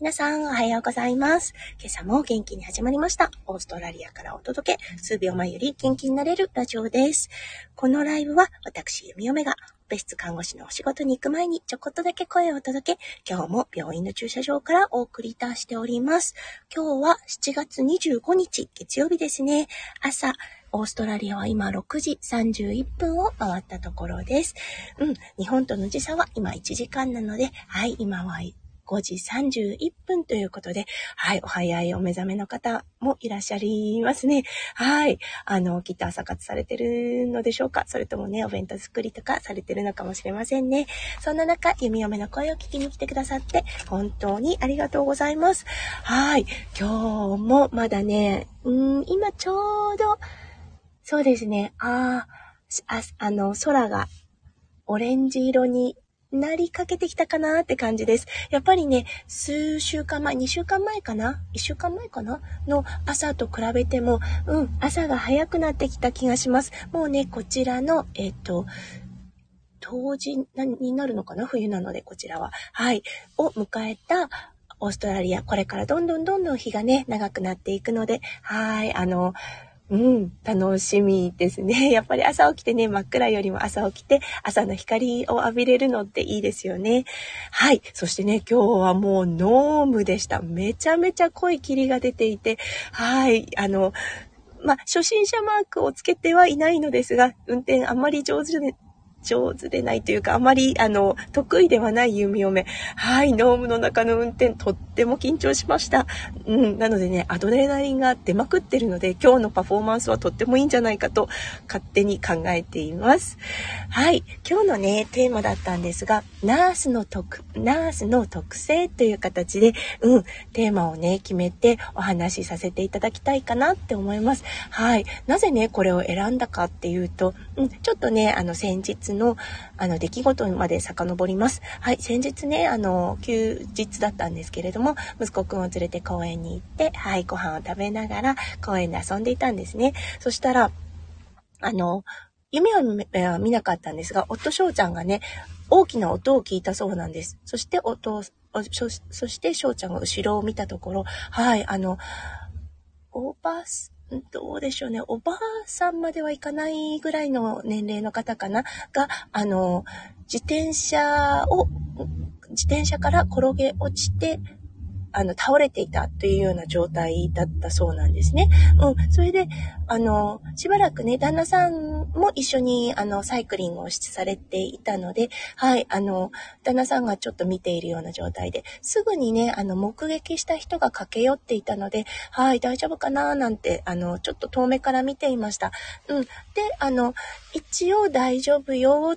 皆さん、おはようございます。今朝も元気に始まりました。オーストラリアからお届け、数秒前より元気になれるラジオです。このライブは、私、弓嫁が、別室看護師のお仕事に行く前にちょこっとだけ声を届け、今日も病院の駐車場からお送りいたしております。今日は7月25日、月曜日ですね。朝、オーストラリアは今6時31分を回ったところです。うん、日本との時差は今1時間なので、はい、今は5時31分ということで、はい、お早いお目覚めの方もいらっしゃいますね。はい。あの、きっと朝活されてるのでしょうかそれともね、お弁当作りとかされてるのかもしれませんね。そんな中、弓嫁の声を聞きに来てくださって、本当にありがとうございます。はい。今日もまだね、うん、今ちょうど、そうですね、ああ、あの、空がオレンジ色になりかけてきたかなって感じです。やっぱりね、数週間前、2週間前かな ?1 週間前かな？の朝と比べても、うん、朝が早くなってきた気がします。もうね、こちらの、えっ、と、冬至になるのかな？冬なので、こちらは。はい。を迎えた、オーストラリア、これからどんどんどんどん日がね、長くなっていくので、はい、あの、うん、楽しみですね。やっぱり朝起きてね、真っ暗よりも朝起きて、朝の光を浴びれるのっていいですよね。はい。そしてね、今日はもうノームでした。めちゃめちゃ濃い霧が出ていて、はい。あの、ま、初心者マークをつけてはいないのですが、運転あんまり上手で、上手でないというか、あまり、あの、得意ではない弓嫁。はい、ノームの中の運転、とっても緊張しました。うん、なのでね、アドレナリンが出まくってるので、今日のパフォーマンスはとってもいいんじゃないかと、勝手に考えています。はい、今日のね、テーマだったんですが、ナースの特、ナースの特性という形で、うん、テーマをね、決めてお話しさせていただきたいかなって思います。はい、なぜね、これを選んだかっていうと、うん、ちょっとね、あの、先日の、あの、出来事まで遡ります。はい、先日ね、あの、休日だったんですけれども、息子くんを連れて公園に行って、はい、ご飯を食べながら公園で遊んでいたんですね。そしたら、あの、夢は見なかったんですが、夫翔ちゃんがね、大きな音を聞いたそうなんです。そして音そして翔ちゃんが後ろを見たところ、はい、あの、おばす、どうでしょうね。おばあさんまではいかないぐらいの年齢の方かな？が、あの、自転車を、自転車から転げ落ちて、あの、倒れていたというような状態だったそうなんですね。うん。それで、あの、しばらくね、旦那さんも一緒に、あの、サイクリングをされていたので、はい、あの、旦那さんがちょっと見ているような状態で、すぐにね、あの、目撃した人が駆け寄っていたので、はい、大丈夫かななんて、あの、ちょっと遠目から見ていました。うん。で、あの、一応大丈夫よ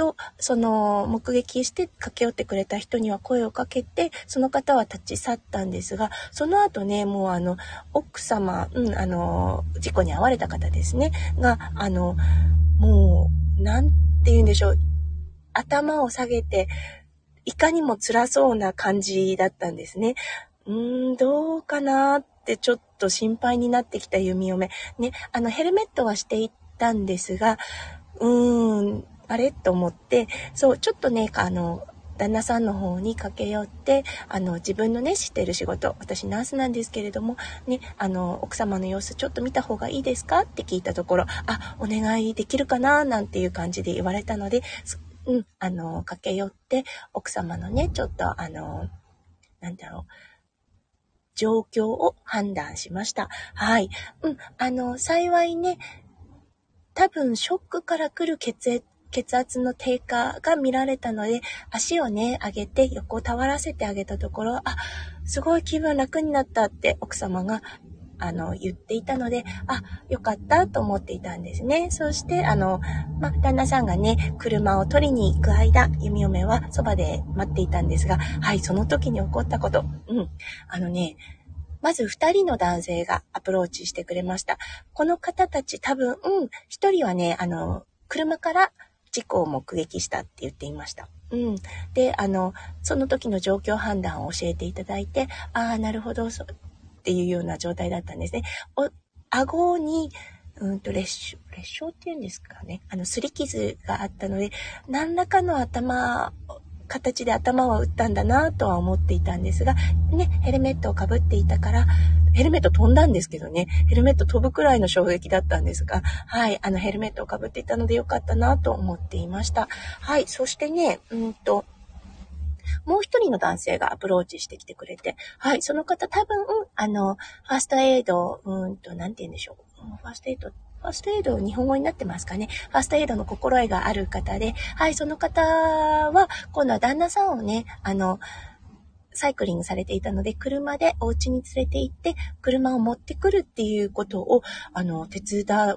と、その、目撃して駆け寄ってくれた人には声をかけて、その方は立ち去ったんですが、その後ね、もうあの、奥様、うん、あの、事故に遭われた方ですね、が、あの、もう、なんて言うんでしょう、頭を下げて、いかにも辛そうな感じだったんですね。うーん、どうかなってちょっと心配になってきた弓嫁。ね、あの、ヘルメットはしていったんですが、うーん、あれ？と思って、そう、ちょっとね、あの、旦那さんの方に駆け寄って、あの、自分のね、知ってる仕事、私ナースなんですけれども、ね、あの、奥様の様子ちょっと見た方がいいですか？って聞いたところ、あ、お願いできるかな？なんていう感じで言われたので、うん、あの、駆け寄って、奥様のね、ちょっと、あの、なんだろう、状況を判断しました。はい。うん、あの、幸いね、多分ショックから来る血血圧の低下が見られたので、足をね、上げて横をたわらせてあげたところ、あ、すごい気分楽になったって奥様があの、言っていたので、あ、よかったと思っていたんですね。そして、あの、ま旦那さんがね、車を取りに行く間、弓嫁はそばで待っていたんですが、はい、その時に起こったこと。うん。あのね、まず二人の男性がアプローチしてくれました。この方たち多分、うん、一人はね、あの、車から事故を目撃したって言っていました。うん。で、あの、その時の状況判断を教えていただいて、ああ、なるほど、そう、っていうような状態だったんですね。お、顎に、うんと、裂傷、裂傷っていうんですかね。あの、擦り傷があったので、何らかの頭形で頭を打ったんだなとは思っていたんですが、ね、ヘルメットをかぶっていたから、ヘルメット飛んだんですけどね、ヘルメット飛ぶくらいの衝撃だったんですが、はい、あのヘルメットをかぶっていたのでよかったなと思っていました。はい、そしてね、うんと、もう一人の男性がアプローチしてきてくれて、はい、その方多分、あの、ファーストエイド、うんと、なんて言うんでしょう。ファーストエイドファーストエイド、日本語になってますかね？ファーストエイドの心得がある方で、はい、その方は、今度は旦那さんをね、あの、サイクリングされていたので、車でお家に連れて行って、車を持ってくるっていうことを、あの、手伝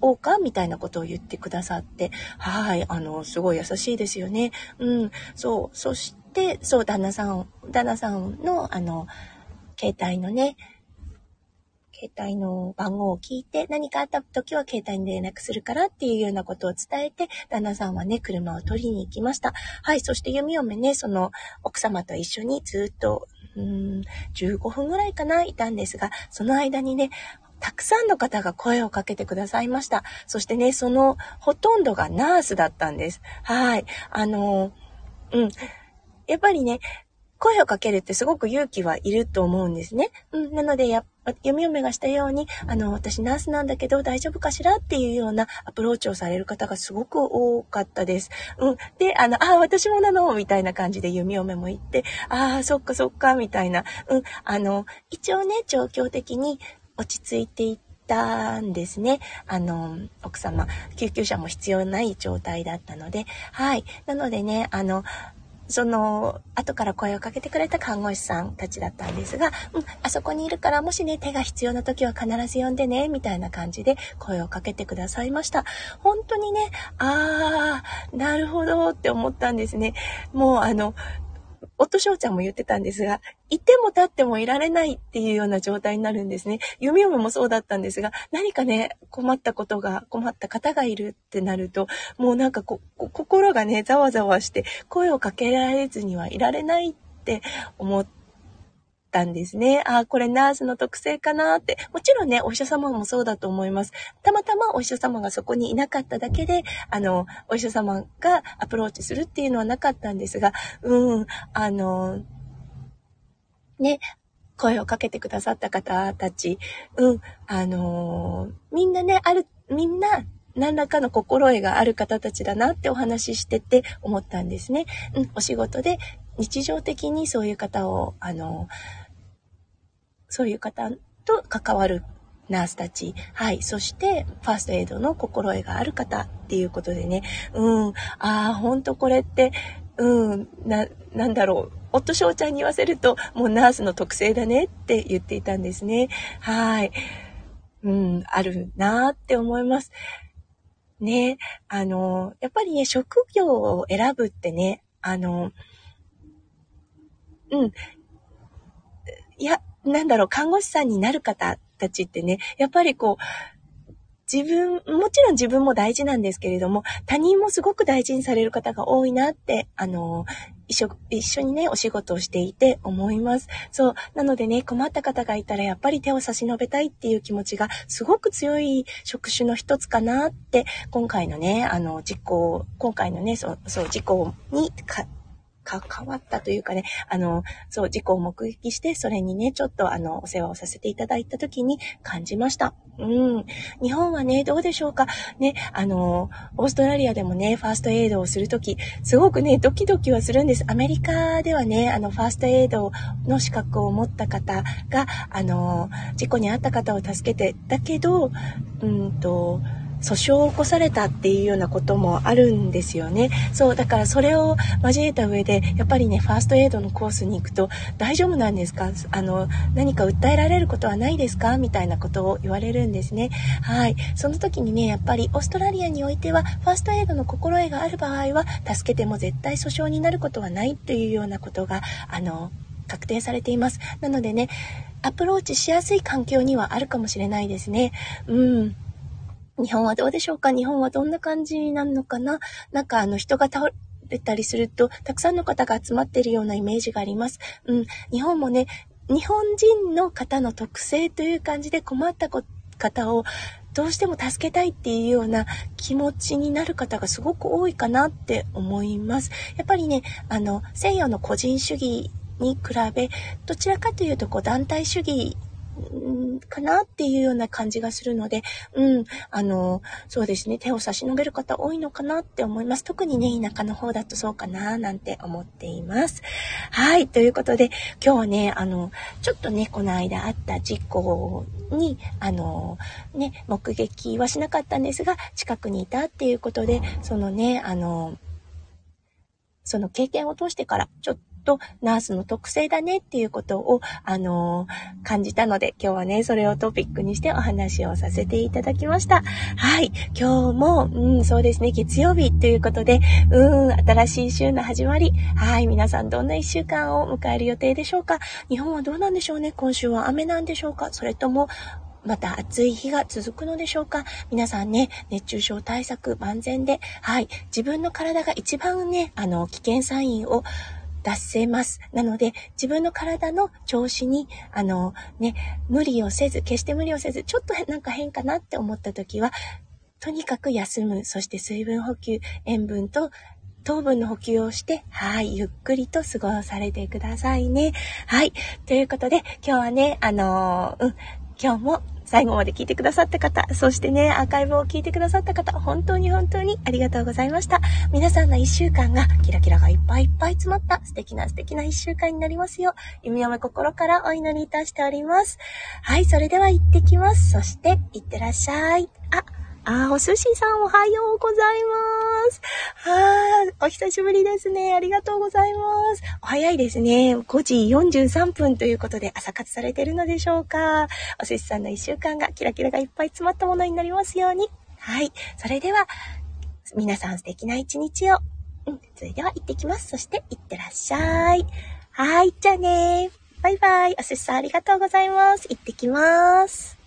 おうかみたいなことを言ってくださって、はい、あの、すごい優しいですよね。うん、そう、そして、そう、旦那さん、旦那さんの、あの、携帯のね、携帯の番号を聞いて、何かあった時は携帯に連絡するからっていうようなことを伝えて、旦那さんはね、車を取りに行きました。はい、そして弓嫁ね、その奥様と一緒にずっと、うーん、15分ぐらいかな、いたんですが、その間にね、たくさんの方が声をかけてくださいました。そしてね、そのほとんどがナースだったんです。はい。あの、うん。やっぱりね、声をかけるってすごく勇気はいると思うんですね。うん、なので、や、読み嫁がしたように、あの、私ナースなんだけど大丈夫かしらっていうようなアプローチをされる方がすごく多かったです。うん。で、あの、ああ、私もなのみたいな感じで弓嫁も言って、ああ、そっかそっか、みたいな。うん。あの、一応ね、状況的に落ち着いていったんですね。あの、奥様、救急車も必要ない状態だったので、はい。なのでね、あの、その、後から声をかけてくれた看護師さんたちだったんですが、うん、あそこにいるからもしね、手が必要な時は必ず呼んでね、みたいな感じで声をかけてくださいました。本当にね、あー、なるほどって思ったんですね。もうあの、夫翔ちゃんも言ってたんですが、いても立ってもいられないっていうような状態になるんですね。弓嫁もそうだったんですが、何かね、困ったことが、困った方がいるってなると、もうなんかこ、心がね、ざわざわして、声をかけられずにはいられないって思って、たんですね。あ、これナースの特性かなって。もちろんね、お医者様もそうだと思います。たまたまお医者様がそこにいなかっただけで、あの、お医者様がアプローチするっていうのはなかったんですが、うん、あの、ね、声をかけてくださった方たち、うん、あのみんなね、ある、みんな、何らかの心得がある方たちだなってお話ししてて思ったんですね。うん、お仕事で日常的にそういう方を、あのそういう方と関わるナースたち。はい。そして、ファーストエイドの心得がある方っていうことでね。うん。ああ、ほんとこれって、うん、な、なんだろう。夫翔ちゃんに言わせると、もうナースの特性だねって言っていたんですね。はい。うん、あるなーって思います。ね。あの、やっぱりね、職業を選ぶってね、あの、うん。いや、なんだろう、看護師さんになる方たちってね、やっぱりこう、自分、もちろん自分も大事なんですけれども、他人もすごく大事にされる方が多いなって、あの、一緒、一緒にね、お仕事をしていて思います。そう。なのでね、困った方がいたらやっぱり手を差し伸べたいっていう気持ちがすごく強い職種の一つかなって、今回のね、あの、実行、今回のね、そう、そう、事故にか、関わったというかね、あの、そう、事故を目撃して、それにね、ちょっとあの、お世話をさせていただいた時に感じました。うん。日本はね、どうでしょうか。ね、あの、オーストラリアでもね、ファーストエイドをするとき、すごくね、ドキドキはするんです。アメリカではね、あの、ファーストエイドの資格を持った方が、あの、事故に遭った方を助けて、だけど、うんと、訴訟を起こされたっていうようなこともあるんですよね。そう、だからそれを交えた上で、やっぱりね、ファーストエイドのコースに行くと、大丈夫なんですか？あの、何か訴えられることはないですか？みたいなことを言われるんですね。はい。その時にね、やっぱりオーストラリアにおいては、ファーストエイドの心得がある場合は、助けても絶対訴訟になることはないっていうようなことが、あの、確定されています。なのでね、アプローチしやすい環境にはあるかもしれないですね。うん。日本はどうでしょうか？日本はどんな感じなのかな？なんかあの人が倒れたりすると、たくさんの方が集まっているようなイメージがあります。うん。日本もね、日本人の方の特性という感じで困った方をどうしても助けたいっていうような気持ちになる方がすごく多いかなって思います。やっぱりね、あの、西洋の個人主義に比べ、どちらかというとこう団体主義かなっていうような感じがするので、うん、あの、そうですね、手を差し伸べる方多いのかなって思います。特にね、田舎の方だとそうかななんて思っています。はい、ということで、今日はね、あの、ちょっとね、この間あった事故に、あの、ね、目撃はしなかったんですが、近くにいたっていうことで、そのね、あの、その経験を通してから、ちょっととナースの特性だねっていうことを、あのー、感じたので、今日はね、それをトピックにしてお話をさせていただきました。はい。今日も、うん、そうですね、月曜日ということで、うん、新しい週の始まり。はい。皆さんどんな一週間を迎える予定でしょうか？日本はどうなんでしょうね？今週は雨なんでしょうか？それとも、また暑い日が続くのでしょうか？皆さんね、熱中症対策万全で、はい、自分の体が一番ね、あの、危険サインを出せます。なので、自分の体の調子に、あの、ね、無理をせず、決して無理をせず、ちょっとなんか変かなって思った時は、とにかく休む。そして水分補給、塩分と糖分の補給をして、はい、ゆっくりと過ごされてくださいね。はい。ということで、今日はね、あのー、うん、今日も最後まで聞いてくださった方、そしてね、アーカイブを聞いてくださった方、本当に本当にありがとうございました。皆さんの一週間がキラキラがいっぱいいっぱい詰まった素敵な素敵な一週間になりますよう、弓嫁心からお祈りいたしております。はい、それでは行ってきます。そして、行ってらっしゃい。あ、あ、お寿司さんおはようございます。はあ、お久しぶりですね。ありがとうございます。お早いですね。5時43分ということで朝活されてるのでしょうか。お寿司さんの一週間がキラキラがいっぱい詰まったものになりますように。はい。それでは、皆さん素敵な一日を。うん。それでは行ってきます。そして行ってらっしゃい。はい。じゃあねバイバイ。お寿司さんありがとうございます。行ってきます。